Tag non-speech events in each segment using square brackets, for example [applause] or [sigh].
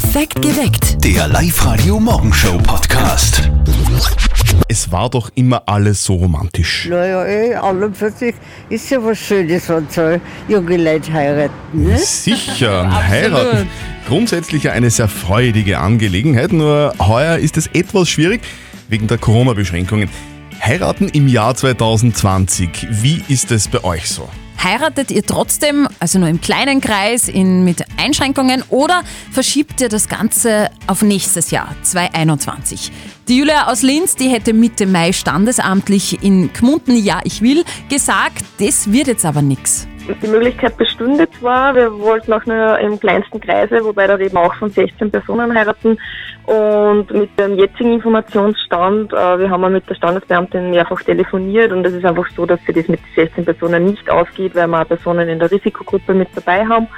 Perfekt geweckt. Der Live-Radio-Morgenshow-Podcast. Es war doch immer alles so romantisch. Naja, eh, an und für sich ist ja was Schönes, wenn so junge Leute heiraten. Ne? Sicher, [laughs] heiraten. Grundsätzlich ja eine sehr freudige Angelegenheit, nur heuer ist es etwas schwierig wegen der Corona-Beschränkungen. Heiraten im Jahr 2020, wie ist es bei euch so? Heiratet ihr trotzdem, also nur im kleinen Kreis, in, mit Einschränkungen oder verschiebt ihr das Ganze auf nächstes Jahr, 2021? Die Julia aus Linz, die hätte Mitte Mai standesamtlich in Gmunden Ja, ich will gesagt, das wird jetzt aber nichts. Die Möglichkeit bestünde zwar, wir wollten auch nur im kleinsten Kreise, wobei da eben auch von 16 Personen heiraten. Und mit dem jetzigen Informationsstand, äh, wir haben mit der Standesbeamtin mehrfach telefoniert und es ist einfach so, dass sie das mit 16 Personen nicht ausgeht, weil wir Personen in der Risikogruppe mit dabei haben.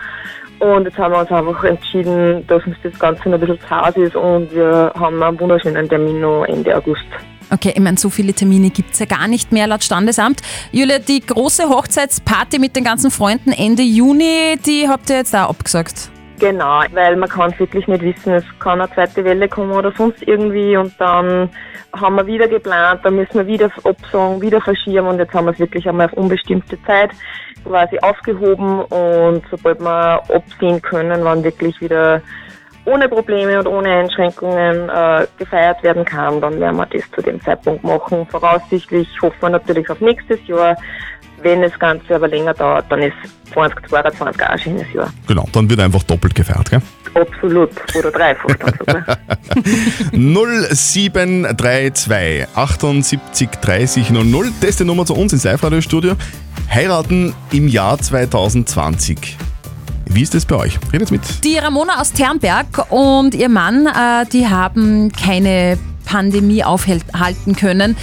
Und jetzt haben wir uns einfach entschieden, dass uns das Ganze noch ein bisschen Hause ist und wir haben einen wunderschönen Termin noch Ende August. Okay, ich meine, so viele Termine gibt's ja gar nicht mehr laut Standesamt. Julia, die große Hochzeitsparty mit den ganzen Freunden Ende Juni, die habt ihr jetzt auch abgesagt. Genau, weil man kann es wirklich nicht wissen. Es kann eine zweite Welle kommen oder sonst irgendwie und dann haben wir wieder geplant, dann müssen wir wieder absagen, wieder verschieben und jetzt haben wir es wirklich einmal auf unbestimmte Zeit quasi aufgehoben und sobald wir absehen können, wann wirklich wieder ohne Probleme und ohne Einschränkungen äh, gefeiert werden kann, dann werden wir das zu dem Zeitpunkt machen. Voraussichtlich hoffen wir natürlich auf nächstes Jahr. Wenn das Ganze aber länger dauert, dann ist 2022 auch ein schönes Jahr. Genau, dann wird einfach doppelt gefeiert, gell? Absolut. Oder dreifach dann sogar. 0732 78 30 00, das ist die Nummer zu uns ins Live-Radio-Studio. Heiraten im Jahr 2020. Wie ist das bei euch? Redet mit. Die Ramona aus Ternberg und ihr Mann, äh, die haben keine Pandemie aufhalten können.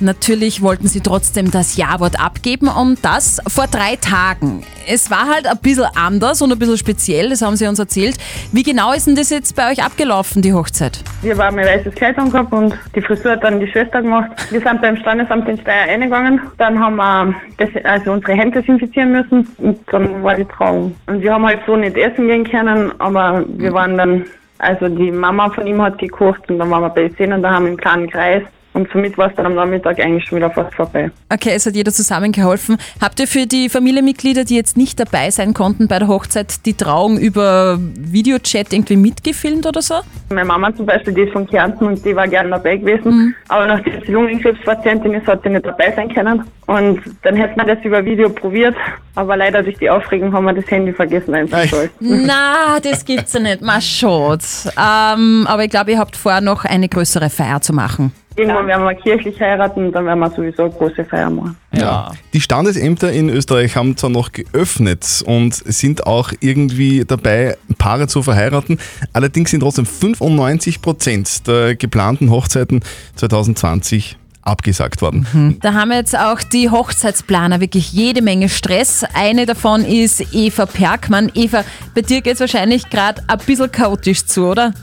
Natürlich wollten sie trotzdem das Ja-Wort abgeben und das vor drei Tagen. Es war halt ein bisschen anders und ein bisschen speziell, das haben sie uns erzählt. Wie genau ist denn das jetzt bei euch abgelaufen, die Hochzeit? Wir haben ein weißes Kleid angehabt und die Frisur hat dann die Schwester gemacht. Wir sind beim Standesamt in Steyr eingegangen. Dann haben wir das, also unsere Hände desinfizieren müssen und dann war die Trauung. Und wir haben halt so nicht essen gehen können, aber wir waren dann, also die Mama von ihm hat gekocht und dann waren wir bei den und da haben wir im kleinen Kreis. Und somit war es dann am Nachmittag eigentlich schon wieder fast vorbei. Okay, es hat jeder zusammengeholfen. Habt ihr für die Familienmitglieder, die jetzt nicht dabei sein konnten bei der Hochzeit, die Trauung über Videochat irgendwie mitgefilmt oder so? Meine Mama zum Beispiel, die ist von Kärnten und die war gerne dabei gewesen. Aber nachdem sie Lungenkrebspatientin ist, hat sie nicht dabei sein können. Und dann hätte man das über Video probiert. Aber leider durch die Aufregung haben wir das Handy vergessen einzuschalten. [laughs] Na, das gibt's ja nicht. Mal schaut. Ähm, aber ich glaube, ihr habt vor, noch eine größere Feier zu machen. Irgendwann werden wir kirchlich heiraten und dann werden wir sowieso eine große Feier machen. Ja. Die Standesämter in Österreich haben zwar noch geöffnet und sind auch irgendwie dabei, Paare zu verheiraten. Allerdings sind trotzdem 95 Prozent der geplanten Hochzeiten 2020 abgesagt worden. Da haben jetzt auch die Hochzeitsplaner wirklich jede Menge Stress. Eine davon ist Eva Perkmann. Eva, bei dir geht es wahrscheinlich gerade ein bisschen chaotisch zu, oder? [laughs]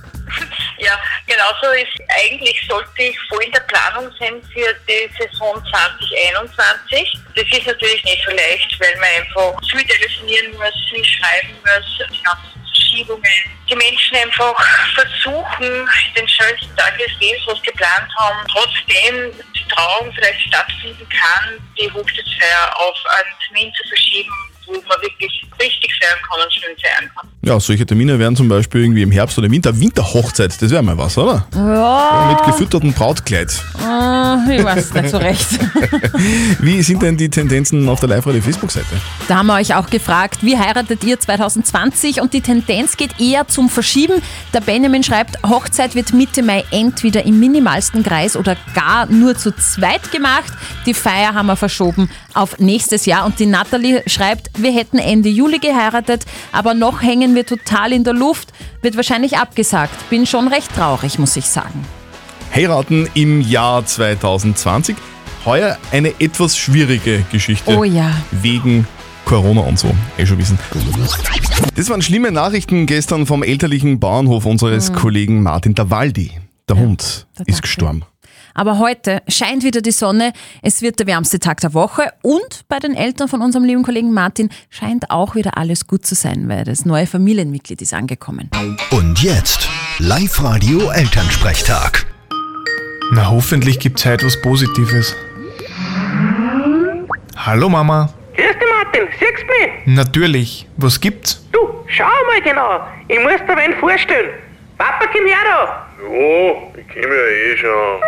Ja, genauso ist eigentlich sollte ich voll in der Planung sein für die Saison 2021. Das ist natürlich nicht so leicht, weil man einfach viel telefonieren muss, viel schreiben muss, die ganzen Verschiebungen. Die Menschen einfach versuchen, den schönsten Tag des Lebens, was geplant haben, trotzdem die Trauung vielleicht stattfinden kann, die Hochzeitsfeier auf einen Termin zu verschieben, wo man wirklich richtig feiern kann und schön feiern kann. Ja, solche Termine wären zum Beispiel irgendwie im Herbst oder im Winter. Winterhochzeit, das wäre mal was, oder? Ja, Mit gefüttertem Brautkleid. äh, ich weiß nicht so recht. [laughs] Wie sind denn die Tendenzen auf der Live-Radio-Facebook-Seite? Da haben wir euch auch gefragt, wie heiratet ihr 2020? Und die Tendenz geht eher zum Verschieben. Der Benjamin schreibt, Hochzeit wird Mitte Mai entweder im minimalsten Kreis oder gar nur zu zweit gemacht. Die Feier haben wir verschoben auf nächstes Jahr. Und die Natalie schreibt, wir hätten Ende Juli geheiratet, aber noch hängen wir total in der Luft. Wird wahrscheinlich abgesagt. Bin schon recht traurig, muss ich sagen. Heiraten im Jahr 2020. Heuer eine etwas schwierige Geschichte. Oh ja. Wegen Corona und so, eh schon wissen. Das waren schlimme Nachrichten gestern vom elterlichen Bauernhof unseres Kollegen Martin Dawaldi. Der Hund der ist gestorben. Aber heute scheint wieder die Sonne. Es wird der wärmste Tag der Woche. Und bei den Eltern von unserem lieben Kollegen Martin scheint auch wieder alles gut zu sein, weil das neue Familienmitglied ist angekommen. Und jetzt Live-Radio Elternsprechtag. Na, hoffentlich gibt's heute was Positives. Hallo Mama. Grüß dich, Martin. Siehst du mich? Natürlich. Was gibt's? Du, schau mal genau. Ich muss dir wen vorstellen. Papa, komm her da. Ja, ich mich ja eh schon.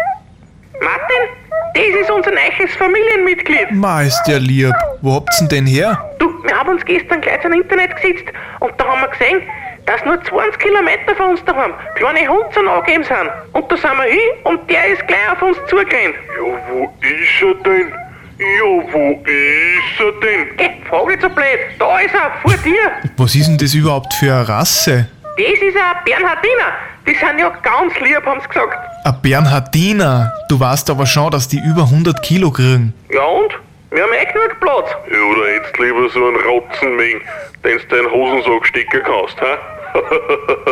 Martin, das ist unser neues Familienmitglied. Ma, ist der lieb. Wo habt's denn den her? Du, wir haben uns gestern gleich zum Internet gesetzt und da haben wir gesehen, dass nur 20 Kilometer von uns daheim kleine Hunde angegeben sind. Und da sind wir hin und der ist gleich auf uns zugerannt. Ja, wo ist er denn? Ja, wo ist er denn? Geh, frag nicht so blöd. Da ist er, vor dir. [laughs] Was ist denn das überhaupt für eine Rasse? Das ist ein Bernhardiner. Die sind ja ganz lieb, haben sie gesagt. Ein Bernhardiner. Du weißt aber schon, dass die über 100 Kilo kriegen. Ja und? Wir haben eh genug Platz. Ja, oder hättest lieber so einen Rotzenmeng, den du deinen Hosensack stecken kannst, hä?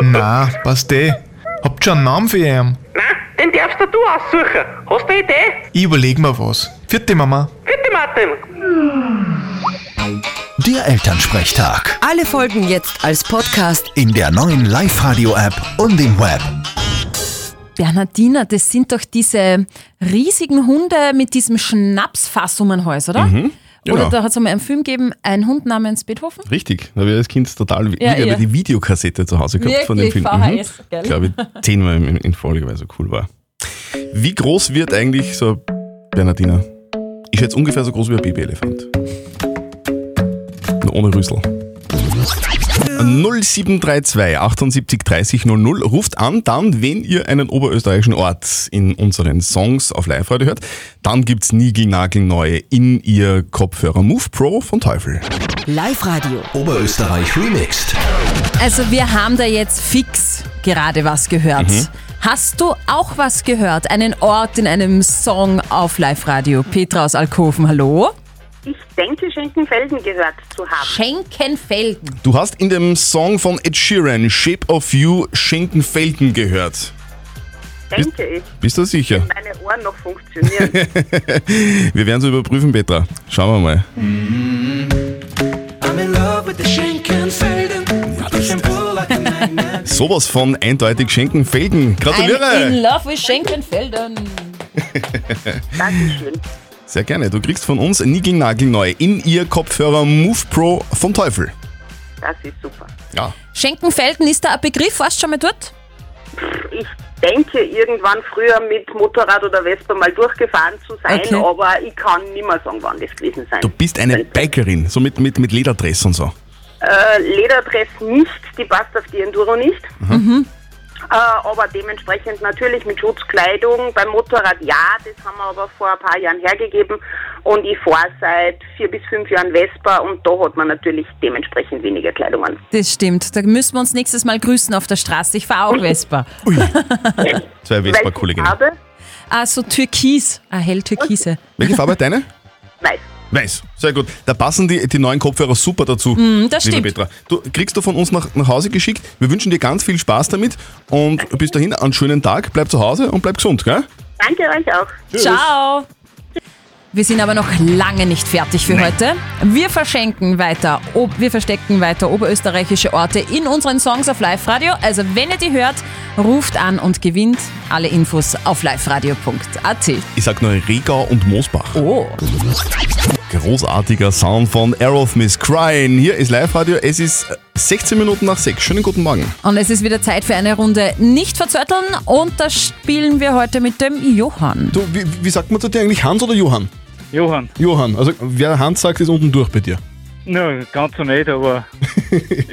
[laughs] Na, passt eh. Habt schon einen Namen für ihn? Nein, den darfst du aussuchen. Hast du eine Idee? Ich überleg mir was. Vierte Mama. Bitte, Martin. Der Elternsprechtag. Alle Folgen jetzt als Podcast. In der neuen Live-Radio-App und im Web. Bernhardiner, das sind doch diese riesigen Hunde mit diesem Schnapsfass um den Hals, oder? genau. Oder da hat es einmal einen Film gegeben, ein Hund namens Beethoven. Richtig, da habe ich als Kind total Ja, wieder ja. die Videokassette zu Hause gehabt von dem Film. Mhm. VHS, gell? Glaube ich, zehnmal in, in Folge, weil er so cool war. Wie groß wird eigentlich so ein Bernardiner? Ich schätze ungefähr so groß wie ein Babyelefant. Ohne Rüssel. 0732 78 30 00 ruft an, dann, wenn ihr einen oberösterreichischen Ort in unseren Songs auf Live-Radio hört, dann gibt's Nigel-Nagel-Neue in ihr Kopfhörer Move Pro von Teufel. Live-Radio. Oberösterreich remixed. Also wir haben da jetzt fix gerade was gehört. Mhm. Hast du auch was gehört? Einen Ort in einem Song auf Live-Radio? Petra aus Alkoven, hallo? Ich denke, Schenkenfelden gehört zu haben. Schenkenfelden. Du hast in dem Song von Ed Sheeran, Shape of You, Schenkenfelden gehört. Denke ich. Bist du sicher? Meine Ohren noch funktionieren. [laughs] Wir werden es überprüfen, Petra. Schauen wir mal. [laughs] Sowas von eindeutig Schenkenfelden. I'm Gratuliere! in love with Schenkenfelden. Dankeschön. Sehr gerne. Du kriegst von uns Nigel-Nagel-Neu in ihr Kopfhörer Move Pro vom Teufel. Das ist super. Ja. Schenkenfelden, ist da ein Begriff? Warst du schon mal dort? Ich denke, irgendwann früher mit Motorrad oder Vespa mal durchgefahren zu sein, Okay. aber ich kann nicht mehr sagen, wann das gewesen sein Du bist eine Bikerin, so mit, mit, mit Lederdress und so. Äh, Lederdress nicht, die passt auf die Enduro nicht. Äh, aber dementsprechend natürlich mit Schutzkleidung. Beim Motorrad ja, das haben wir aber vor ein paar Jahren hergegeben. Und ich fahre seit vier bis fünf Jahren Vespa und da hat man natürlich dementsprechend weniger Kleidung an. Das stimmt. Da müssen wir uns nächstes Mal grüßen auf der Straße. Ich fahre auch Vespa. [laughs] Zwei Welche Vespa-Kolleginnen. Farbe? Ah, so türkis. Ah, hell türkise. Welche Farbe hat deine? Weiß. Weiß. Sehr gut. Da passen die, die neuen Kopfhörer super dazu. das liebe stimmt. Petra. Du kriegst du von uns nach, nach Hause geschickt. Wir wünschen dir ganz viel Spaß damit und bis dahin einen schönen Tag. Bleib zu Hause und bleib gesund, gell? Danke euch auch. Ciao. Wir sind aber noch lange nicht fertig für heute. Wir verschenken weiter, ob, wir verstecken weiter oberösterreichische Orte in unseren Songs auf Live-Radio. Also wenn ihr die hört, ruft an und gewinnt. Alle Infos auf liveradio.at. Ich sag nur Regau und Moosbach. Oh. Großartiger Sound von Aerosmith Crying. Hier ist Live-Radio. Es ist 16 Minuten nach 6. Schönen guten Morgen. Und es ist wieder Zeit für eine Runde nicht verzötteln und das spielen wir heute mit dem Johann. Du, wie, wie sagt man zu dir eigentlich Hans oder Johann? Johann, Johann. Also wer Hans sagt, ist unten durch bei dir. Na, ganz so nicht, aber [laughs] ich,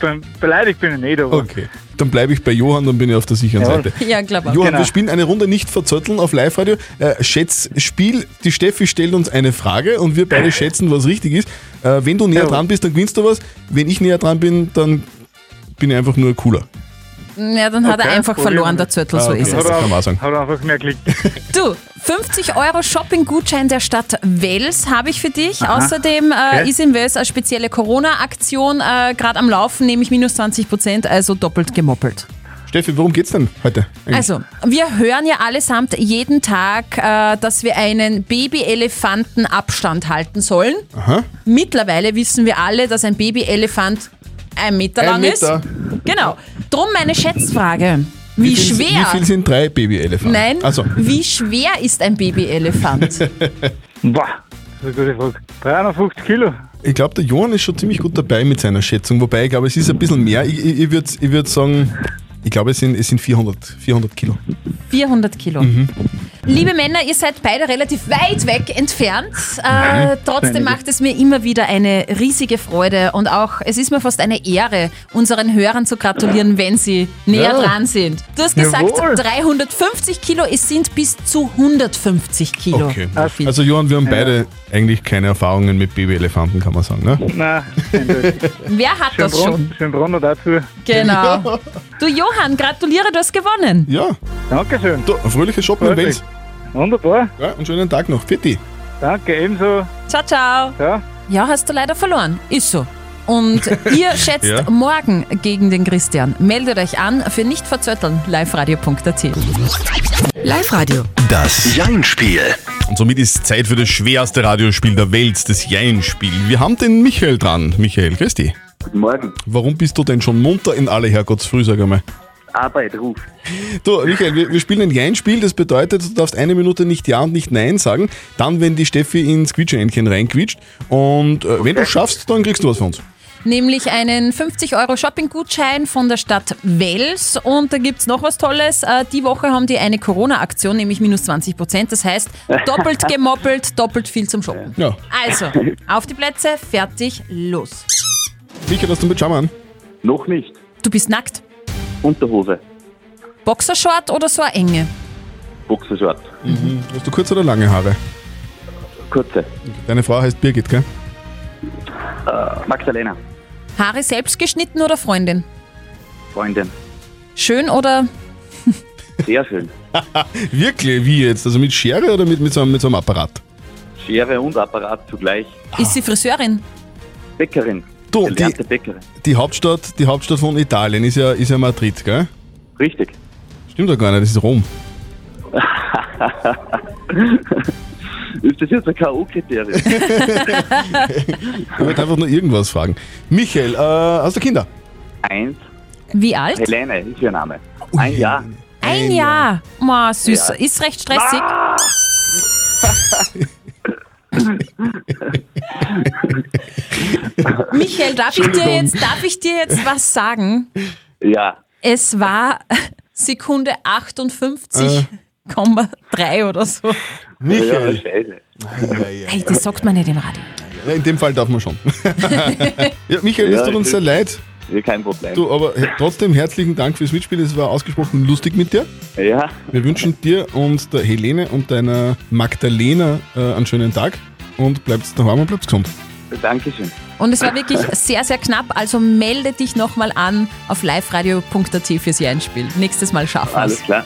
be- beleidigt bin ich nicht, aber Okay. Dann bleibe ich bei Johann, dann bin ich auf der sicheren Ja. Seite. Ja, klar. Johann, Genau. wir spielen eine Runde nicht verzötteln auf Live-Radio. Äh, Schätz, Spiel, die Steffi stellt uns eine Frage und wir beide [laughs] schätzen, was richtig ist. Äh, wenn du näher Ja. dran bist, dann gewinnst du was. Wenn ich näher dran bin, dann bin ich einfach nur cooler. Ja, dann hat er Okay, einfach probieren verloren, der Zöttl, Ah, so okay. ist Ja, es. das kann man auch sagen. hat einfach mehr Glück. Du, 50 Euro Shopping-Gutschein der Stadt Wels habe ich für dich. Außerdem äh, Okay. ist in Wels eine spezielle Corona-Aktion äh, gerade am Laufen, nämlich minus 20 Prozent, also doppelt gemoppelt. Steffi, worum geht's denn heute? eigentlich? Also, wir hören ja allesamt jeden Tag, äh, dass wir einen Babyelefanten Abstand halten sollen. Aha. Mittlerweile wissen wir alle, dass ein Babyelefant ein Meter Ein lang Meter. ist. Genau. Drum meine Schätzfrage. Wie, viel, schwer? Wie viel sind drei Babyelefanten? Nein, Also, wie schwer ist ein Babyelefant? [laughs] Boah, das ist eine gute Frage. 350 Kilo. ich glaube, der Johann ist schon ziemlich gut dabei mit seiner Schätzung. Wobei, ich glaube, es ist ein bisschen mehr. Ich, ich, ich würde ich würd sagen, ich glaube, es sind, es sind 400, 400 Kilo. 400 Kilo. Mhm. Liebe Männer, ihr seid beide relativ weit weg entfernt. Äh, trotzdem macht es mir immer wieder eine riesige Freude und auch es ist mir fast eine Ehre, unseren Hörern zu gratulieren, wenn sie näher Ja. dran sind. Du hast gesagt, Jawohl. 350 Kilo, es sind bis zu 150 Kilo. Okay. Also, Johann, wir haben beide eigentlich keine Erfahrungen mit Babyelefanten, kann man sagen. Ne? Nein. Wer hat das schon? Schönbrunn, Schönbrunn noch dazu. Genau. Du Johann, gratuliere, du hast gewonnen. Ja, Dankeschön. du, fröhliches Shoppen Wels. Wunderbar. Ja, und schönen Tag noch. Fitti. Danke, ebenso. Ciao, ciao. Ja. Ja, hast du leider verloren. Ist so. Und [laughs] ihr schätzt Ja. morgen gegen den Christian. Meldet euch an für nicht verzötteln. liveradio.at. Live-Radio. Das Jein-Spiel. Und somit ist Zeit für das schwerste Radiospiel der Welt, das Jein-Spiel. Wir haben den Michael dran. Michael, grüß dich. Guten Morgen. Warum bist du denn schon munter in alle Herrgottsfrüh, sag einmal? Arbeit ruft. Du, Michael, wir, wir spielen ein Jein-Spiel. Das bedeutet, du darfst eine Minute nicht Ja und nicht Nein sagen. Dann, wenn die Steffi ins Quietscheentchen reinquietscht. Und äh, wenn du schaffst, dann kriegst du was von uns. Nämlich einen 50 Euro Shopping-Gutschein von der Stadt Wels. Und da gibt es noch was Tolles. Äh, Die Woche haben die eine Corona-Aktion, nämlich minus 20 Prozent. Das heißt, doppelt [laughs] gemoppelt, doppelt viel zum Shoppen. Ja. Also, auf die Plätze, fertig, los. Michael, hast du mit Pyjama an? Noch nicht. Du bist nackt. Unterhose. Boxershort oder so eine enge? Boxershort. Hast du kurze oder lange Haare? Kurze. Deine Frau heißt Birgit, gell? Äh, Magdalena. Haare selbst geschnitten oder Freundin? Freundin. Schön oder Sehr schön. [laughs] Wirklich? Wie jetzt? Also mit Schere oder mit, mit, so, einem, mit so einem Apparat? Schere und Apparat zugleich. ist sie Friseurin? Bäckerin. Du, die, die, Hauptstadt, die Hauptstadt von Italien ist ja, ist ja Madrid, gell? Richtig. Stimmt doch gar nicht, das ist Rom. [laughs] Ist das jetzt ein K.O.-Kriterium? [laughs] Ich wollte einfach nur irgendwas fragen. Michael, äh, hast du Kinder? Eins. Wie alt? Helene ist ihr Name. Ein Jahr. Ein Jahr. Ma, süß. Ja. Ist recht stressig. [laughs] [laughs] Michael, darf ich, dir jetzt, darf ich dir jetzt was sagen? Ja. Es war [laughs] Sekunde 58,3 oder so. Michael. scheiße. Hey, das sagt man nicht im Radio. Ja, in dem Fall darf man schon. [laughs] ja, Michael, es Ja, tut uns sehr leid. Ja, kein Problem. Du, aber he- trotzdem herzlichen Dank fürs Mitspiel. Es war ausgesprochen lustig mit dir. Ja, Wir wünschen dir und der Helene und deiner Magdalena äh, einen schönen Tag und bleibt daheim und bleibt gesund. Dankeschön. Und es war wirklich sehr, sehr knapp. Also melde dich nochmal an auf liveradio.at fürs Einspiel. Nächstes Mal schaffen wir Alles es. klar.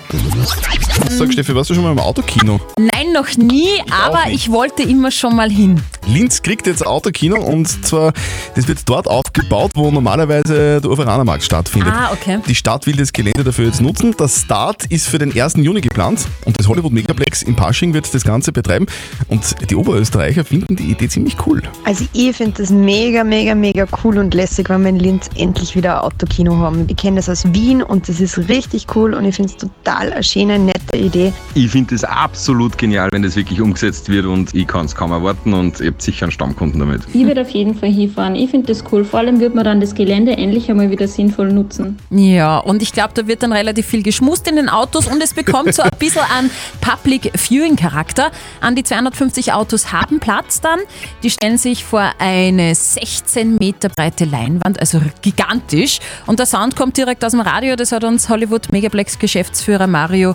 Sag Steffi, warst du schon mal im Autokino? Nein, noch nie, aber nicht. ich wollte immer schon mal hin. Linz kriegt jetzt Autokino und zwar, das wird dort aufgebaut, wo normalerweise der Uferanermarkt stattfindet. Ah, okay. Die Stadt will das Gelände dafür jetzt nutzen. Der Start ist für den 1. Juni geplant und das Hollywood Megaplex in Pasching wird das Ganze betreiben. Und die Oberösterreicher finden die Idee ziemlich cool. Also ich finde das mega, mega, mega cool und lässig, wenn wir in Linz endlich wieder ein Autokino haben. Ich kenne das aus Wien und das ist richtig cool und ich finde es total eine schöne, nette Idee. Ich finde es absolut genial, wenn das wirklich umgesetzt wird und ich kann es kaum erwarten und habt sicher einen Stammkunden damit. Ich würde auf jeden Fall hinfahren. Ich finde das cool. Vor allem wird man dann das Gelände endlich einmal wieder sinnvoll nutzen. Ja, und ich glaube, da wird dann relativ viel geschmust in den Autos und es bekommt so ein bisschen an Public Viewing Charakter. An die 250 Autos haben Platz dann. Die stellen sich vor eine 16 Meter breite Leinwand, also gigantisch. Und der Sound kommt direkt aus dem Radio, das hat uns Hollywood Megaplex Geschäftsführer Mario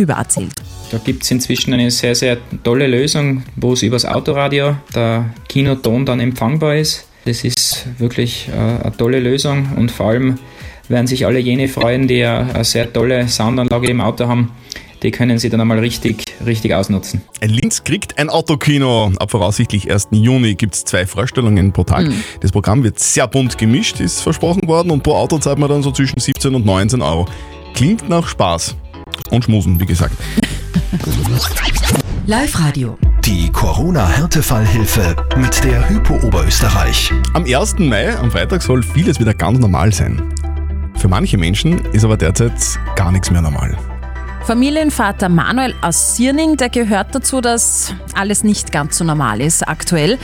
Hüber erzählt. Da gibt es inzwischen eine sehr, sehr tolle Lösung, wo es übers Autoradio der Kinoton dann empfangbar ist. Das ist wirklich äh, eine tolle Lösung und vor allem werden sich alle jene freuen, die eine, eine sehr tolle Soundanlage im Auto haben. Die können sie dann einmal richtig, richtig ausnutzen. Linz kriegt ein Autokino. Ab voraussichtlich 1. Juni gibt es zwei Vorstellungen pro Tag. Mhm. Das Programm wird sehr bunt gemischt, ist versprochen worden und pro Auto zahlt man dann so zwischen 17 und 19 Euro. Klingt nach Spaß. Und Schmusen, wie gesagt. Live-Radio. Die Corona-Härtefallhilfe mit der Hypo Oberösterreich. Am 1. Mai, am Freitag, soll vieles wieder ganz normal sein. Für manche Menschen ist aber derzeit gar nichts mehr normal. Familienvater Manuel aus Sierning, der gehört dazu, dass alles nicht ganz so normal ist aktuell.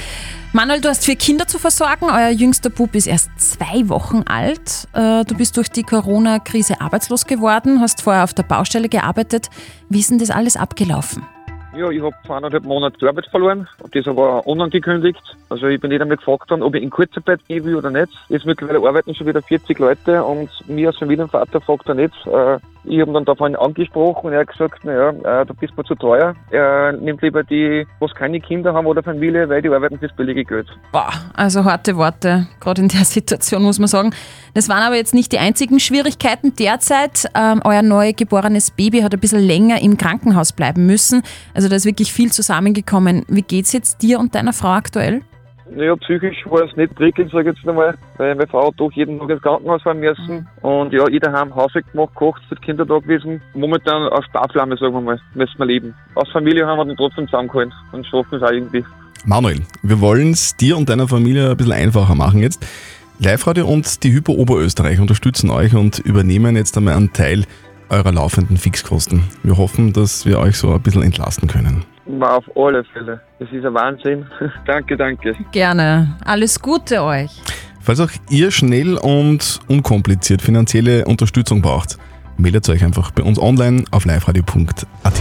Manuel, du hast vier Kinder zu versorgen. Euer jüngster Bub ist erst zwei Wochen alt. Äh, Du bist durch die Corona-Krise arbeitslos geworden, hast vorher auf der Baustelle gearbeitet. Wie ist denn das alles abgelaufen? Ja, ich habe zweieinhalb Monate die Arbeit verloren. Das aber unangekündigt. Also ich bin nicht einmal gefragt worden, ob ich in Kurzarbeit gehen will oder nicht. Jetzt mittlerweile arbeiten schon wieder 40 Leute und mir als Familienvater fragt er nicht. Äh, Ich habe dann davon angesprochen und er hat gesagt, naja, äh, du bist mir zu teuer. Er nimmt lieber die, was keine Kinder haben oder Familie, weil die arbeiten fürs billige Geld. Boah, also harte Worte, gerade in der [laughs] Situation muss man sagen. Das waren aber jetzt nicht die einzigen Schwierigkeiten derzeit. Ähm, euer neu geborenes Baby hat ein bisschen länger im Krankenhaus bleiben müssen. Also da ist wirklich viel zusammengekommen. Wie geht's jetzt dir und deiner Frau aktuell? Naja, psychisch war es nicht prickelnd, sage ich jetzt einmal, weil meine Frau hat doch jeden Tag ins Krankenhaus fahren müssen. Und ja, ich daheim Haushalt gemacht, gekocht, für die Kinder da gewesen. Momentan auf Sparflamme, sagen wir mal, müssen wir leben. Aus Familie haben wir den trotzdem zusammengehalten und schaffen es auch irgendwie. Manuel, wir wollen es dir und deiner Familie ein bisschen einfacher machen jetzt. Live-Radio und die Hypo Oberösterreich unterstützen euch und übernehmen jetzt einmal einen Teil eurer laufenden Fixkosten. Wir hoffen, dass wir euch so ein bisschen entlasten können. Auf alle Fälle. Das ist ein Wahnsinn. [laughs] danke, danke. Gerne. Alles Gute euch. Falls auch ihr schnell und unkompliziert finanzielle Unterstützung braucht, meldet euch einfach bei uns online auf liveradio.at.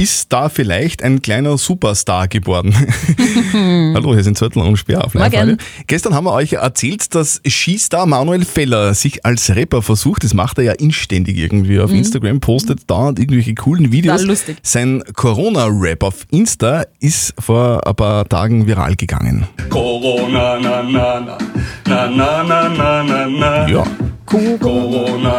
Ist da vielleicht ein kleiner Superstar geboren? [laughs] Hallo, hier sind Zörtl und Speer auf live. Gestern haben wir euch erzählt, dass Skistar Manuel Feller sich als Rapper versucht. Das macht er ja inständig irgendwie auf Mhm. Instagram, postet dauernd irgendwelche coolen Videos. Lustig. Sein Corona-Rap auf Insta ist vor ein paar Tagen viral gegangen. Corona, na, na, na, na, na, na, na, na, na. Ja. Corona.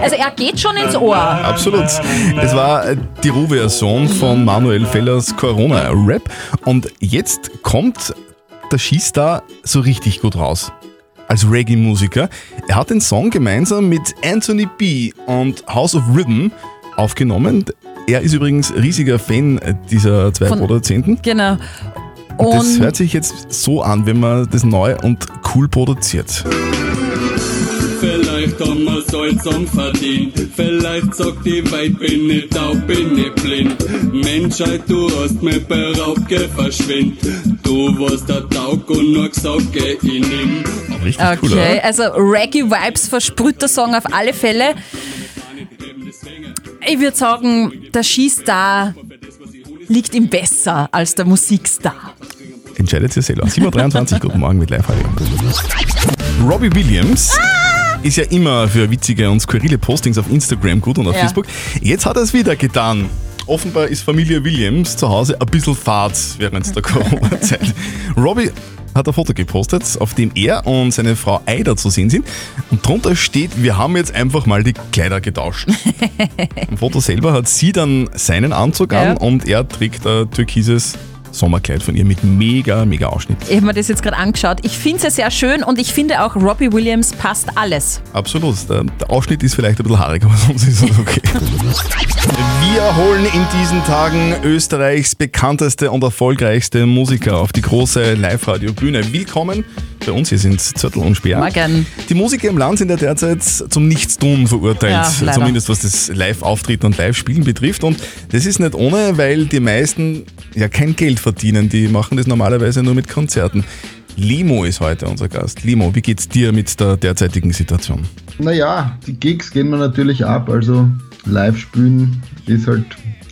Also er geht schon ins Ohr. Absolut. Es war äh, die Roh-Version von Manuel Fellers Corona-Rap. Und jetzt kommt der Skistar so richtig gut raus. Als Reggae-Musiker. Er hat den Song gemeinsam mit Anthony B. und House of Rhythm aufgenommen. Er ist übrigens riesiger Fan dieser zwei Von- Produzenten. Genau. Und das hört sich jetzt so an, wenn man das neu und cool produziert. Vielleicht haben wir Salzam verdient. Vielleicht sagt die Welt, bin nicht taub, bin nicht blind. Menschheit, du hast mich beraubt, geh verschwind. Du warst der Taug und nur gesagt, geh ich nimm. Richtig Okay, also Reggae-Vibes versprüht der Song auf alle Fälle. Ich würde sagen, der Skistar liegt ihm besser als der Musikstar. Entscheidet ihr selber. 7.23 Uhr, guten Morgen mit live -Radio. Robbie Williams ist ja immer für witzige und skurrile Postings auf Instagram gut und auf Ja. Facebook. Jetzt hat er es wieder getan. Offenbar ist Familie Williams zu Hause ein bisschen fad während der [laughs] Corona-Zeit. Robbie hat ein Foto gepostet, auf dem er und seine Frau Aida zu sehen sind. Und drunter steht, wir haben jetzt einfach mal die Kleider getauscht. [laughs] Im Foto selber hat sie dann seinen Anzug an Ja. und er trägt ein türkises Sommerkleid von ihr mit mega, mega Ausschnitt. Ich habe mir das jetzt gerade angeschaut. Ich finde es sehr schön und ich finde auch Robbie Williams passt alles. Absolut. Der, der Ausschnitt ist vielleicht ein bisschen haarig, aber sonst ist es okay. [laughs] Wir holen in diesen Tagen Österreichs bekannteste und erfolgreichste Musiker auf die große Live-Radio-Bühne. Willkommen bei uns. Hier sind Zürtel und Speer. Morgen. Die Musiker im Land sind ja derzeit zum Nichtstun verurteilt. Ja. Zumindest was das Live-Auftreten und Live-Spielen betrifft. Und das ist nicht ohne, weil die meisten ja kein Geld verdienen. Die machen das normalerweise nur mit Konzerten. Limo ist heute unser Gast. Limo, wie geht's dir mit der derzeitigen Situation? Naja, die Gigs gehen mir natürlich ab, also live spielen ist halt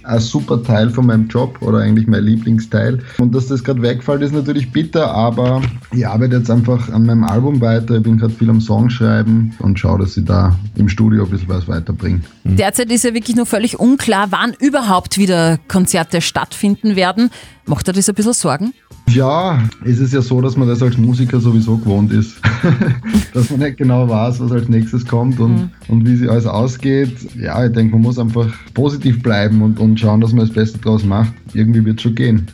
ein super Teil von meinem Job oder eigentlich mein Lieblingsteil. Und dass das gerade wegfällt, ist natürlich bitter, aber ich arbeite jetzt einfach an meinem Album weiter. Ich bin gerade viel am Song schreiben und schaue, dass ich da im Studio ein bisschen was weiterbringe. Derzeit ist ja wirklich nur völlig unklar, wann überhaupt wieder Konzerte stattfinden werden. Macht dir das ein bisschen Sorgen? Ja, es ist ja so, dass man das als Musiker sowieso gewohnt ist. [laughs] dass man nicht genau weiß, was als nächstes kommt und, und wie sie alles ausgeht. Ja, ich denke, man muss einfach positiv bleiben und, und schauen, dass man das Beste draus macht. Irgendwie wird es schon gehen.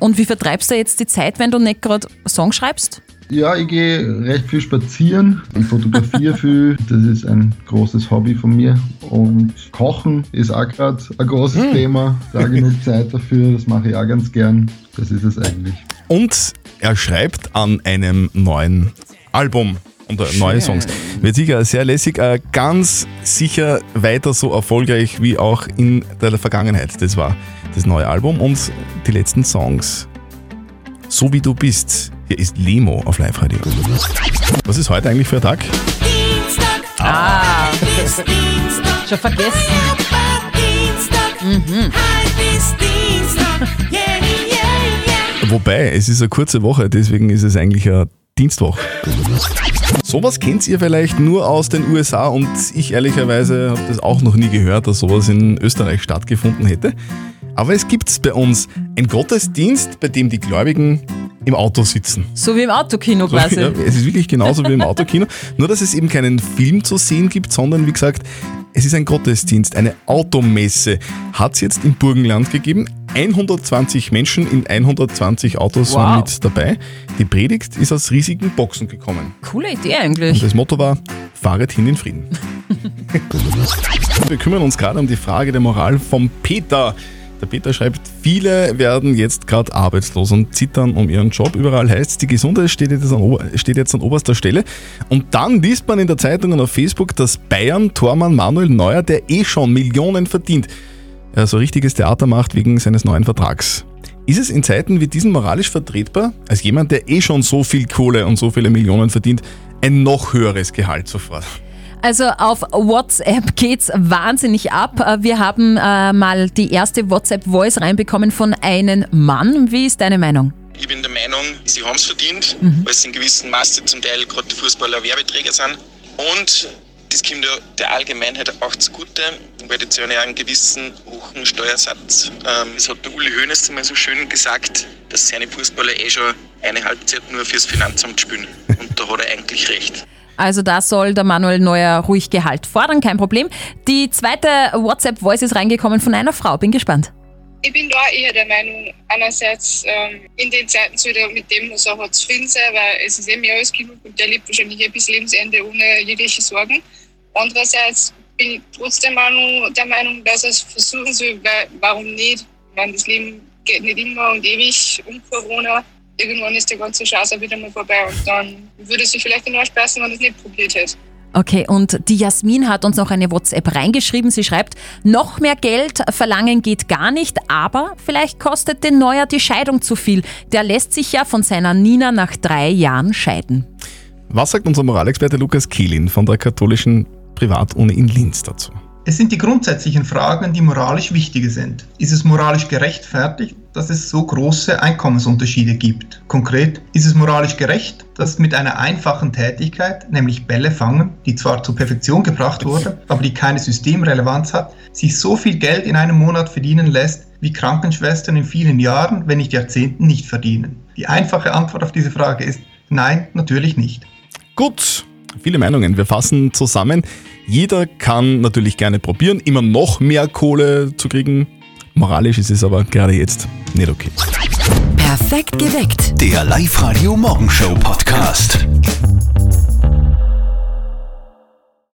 Und wie vertreibst du jetzt die Zeit, wenn du nicht gerade Song schreibst? Ja, ich gehe recht viel spazieren. Ich fotografiere [laughs] viel. Das ist ein großes Hobby von mir. Und Kochen ist auch gerade ein großes Hm. Thema. Da genug Zeit dafür. Das mache ich auch ganz gern. Das ist es eigentlich. Und er schreibt an einem neuen Album und äh, neue Songs. Wird sicher sehr lässig, äh, ganz sicher weiter so erfolgreich wie auch in der Vergangenheit. Das war das neue Album und die letzten Songs. So wie du bist. Hier ist Lemo auf Live Radio. Was ist heute eigentlich für ein Tag? Ah, schon vergessen. Mhm. Wobei, es ist eine kurze Woche, deswegen ist es eigentlich eine Dienstwoche. Sowas kennt ihr vielleicht nur aus den USA und ich ehrlicherweise habe das auch noch nie gehört, dass sowas in Österreich stattgefunden hätte. Aber es gibt bei uns einen Gottesdienst, bei dem die Gläubigen im Auto sitzen. So wie im Autokino [laughs] quasi. Ja, es ist wirklich genauso wie im Autokino. Nur, dass es eben keinen Film zu sehen gibt, sondern wie gesagt, es ist ein Gottesdienst, eine Automesse. Hat es jetzt im Burgenland gegeben. 120 Menschen in 120 Autos Wow. waren mit dabei. Die Predigt ist aus riesigen Boxen gekommen. Coole Idee Und eigentlich. das Motto war, fahret hin in Frieden. [laughs] Wir kümmern uns gerade um die Frage der Moral vom Peter. Der Peter schreibt, viele werden jetzt gerade arbeitslos und zittern um ihren Job. Überall heißt es, die Gesundheit steht jetzt, an, steht jetzt an oberster Stelle. Und dann liest man in der Zeitung und auf Facebook, dass Bayern-Tormann Manuel Neuer, der eh schon Millionen verdient, ja, so richtiges Theater macht wegen seines neuen Vertrags. Ist es in Zeiten wie diesen moralisch vertretbar, als jemand, der eh schon so viel Kohle und so viele Millionen verdient, ein noch höheres Gehalt zu fordern? Also auf WhatsApp geht's wahnsinnig ab. Äh, Wir haben äh, mal die erste WhatsApp-Voice reinbekommen von einem Mann. Wie ist deine Meinung? Ich bin der Meinung, sie haben es verdient, Mhm. weil sie in gewissem Maße zum Teil gerade die Fußballer Werbeträger sind. Und das kommt ja der Allgemeinheit auch zugute, weil die zahlen ja einen gewissen hohen Steuersatz. Ähm, das hat der Uli Hoeneß einmal so schön gesagt, dass seine Fußballer eh schon eine Halbzeit nur fürs Finanzamt spielen. Und da hat er eigentlich recht. Also da soll der Manuel Neuer ruhig Gehalt fordern, kein Problem. Die zweite WhatsApp-Voice ist reingekommen von einer Frau. Bin gespannt. Ich bin da eher der Meinung, einerseits ähm, in den Zeiten soll er mit dem was er hat zufrieden sein, weil es ist eh mehr als genug und der lebt wahrscheinlich eh bis Lebensende ohne jegliche Sorgen. Andererseits bin ich trotzdem der Meinung, dass er es versuchen soll, weil warum nicht? Ich meine, das Leben geht nicht immer und ewig um Corona. Irgendwann ist der ganze Scheiß auch wieder mal vorbei und dann würde sich vielleicht den Arsch beißen, wenn es nicht probiert hätte. Okay, und die Jasmin hat uns noch eine WhatsApp reingeschrieben. Sie schreibt, noch mehr Geld verlangen geht gar nicht, aber vielleicht kostet den Neuer die Scheidung zu viel. Der lässt sich ja von seiner Nina nach drei Jahren scheiden. Was sagt unser Moralexperte Lukas Kehlin von der katholischen Privatuni in Linz dazu? Es sind die grundsätzlichen Fragen, die moralisch wichtige sind. Ist es moralisch gerechtfertigt, dass es so große Einkommensunterschiede gibt? Konkret, ist es moralisch gerecht, dass mit einer einfachen Tätigkeit, nämlich Bälle fangen, die zwar zur Perfektion gebracht wurde, aber die keine Systemrelevanz hat, sich so viel Geld in einem Monat verdienen lässt, wie Krankenschwestern in vielen Jahren, wenn nicht Jahrzehnten, nicht verdienen? Die einfache Antwort auf diese Frage ist nein, natürlich nicht. Gut, viele Meinungen. Wir fassen zusammen. Jeder kann natürlich gerne probieren, immer noch mehr Kohle zu kriegen. Moralisch ist es aber gerade jetzt nicht okay. Perfekt geweckt. Der Live-Radio Morgenshow Podcast.